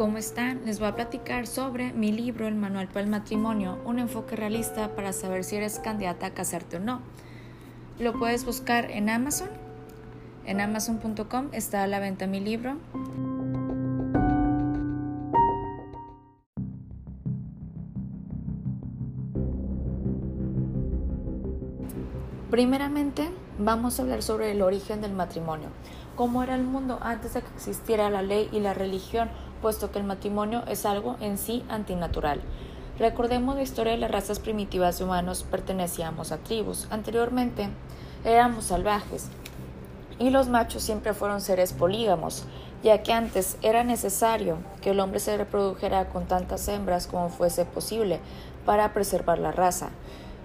¿Cómo están? Les voy a platicar sobre mi libro El Manual para el Matrimonio, un enfoque realista para saber si eres candidata a casarte o no. Lo puedes buscar en Amazon. En amazon.com está a la venta mi libro. Primeramente, vamos a hablar sobre el origen del matrimonio. ¿Cómo era el mundo antes de que existiera la ley y la religión, puesto que el matrimonio es algo en sí antinatural? Recordemos la historia de las razas primitivas de humanos, pertenecíamos a tribus. Anteriormente éramos salvajes y los machos siempre fueron seres polígamos, ya que antes era necesario que el hombre se reprodujera con tantas hembras como fuese posible para preservar la raza.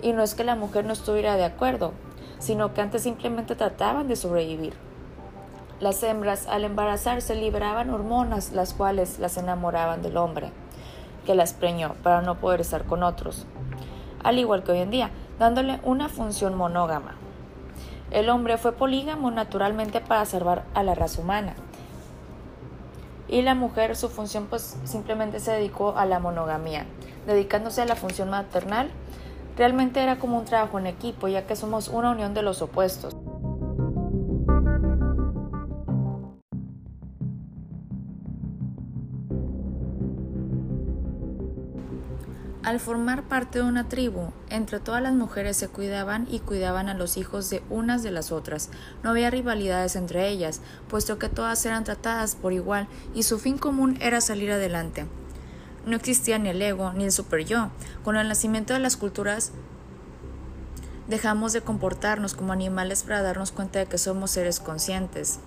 Y no es que la mujer no estuviera de acuerdo, sino que antes simplemente trataban de sobrevivir. Las hembras al embarazarse liberaban hormonas las cuales las enamoraban del hombre, que las preñó para no poder estar con otros, al igual que hoy en día, dándole una función monógama. El hombre fue polígamo naturalmente para salvar a la raza humana. Y la mujer su función pues simplemente se dedicó a la monogamía, dedicándose a la función maternal Realmente era como un trabajo en equipo, ya que somos una unión de los opuestos. Al formar parte de una tribu, entre todas las mujeres se cuidaban y cuidaban a los hijos de unas de las otras. No había rivalidades entre ellas, puesto que todas eran tratadas por igual y su fin común era salir adelante. No existía ni el ego ni el super yo. Con el nacimiento de las culturas dejamos de comportarnos como animales para darnos cuenta de que somos seres conscientes.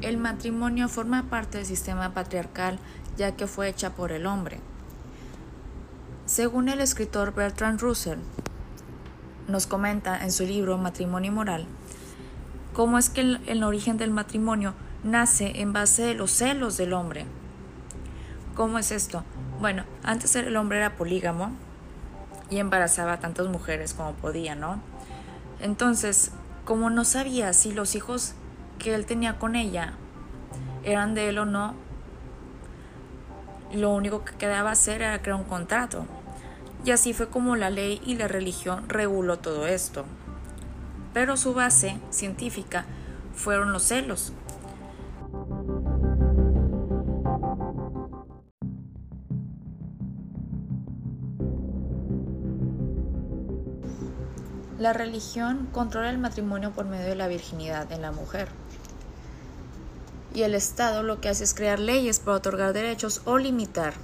El matrimonio forma parte del sistema patriarcal ya que fue hecha por el hombre. Según el escritor Bertrand Russell, nos comenta en su libro Matrimonio y Moral, cómo es que el, origen del matrimonio nace en base de los celos del hombre. ¿Cómo es esto? Bueno, antes el hombre era polígamo y embarazaba a tantas mujeres como podía, ¿no? Entonces, como no sabía si los hijos que él tenía con ella eran de él o no, lo único que quedaba hacer era crear un contrato. Y así fue como la ley y la religión reguló todo esto. Pero su base científica fueron los celos. La religión controla el matrimonio por medio de la virginidad en la mujer. Y el Estado lo que hace es crear leyes para otorgar derechos o limitar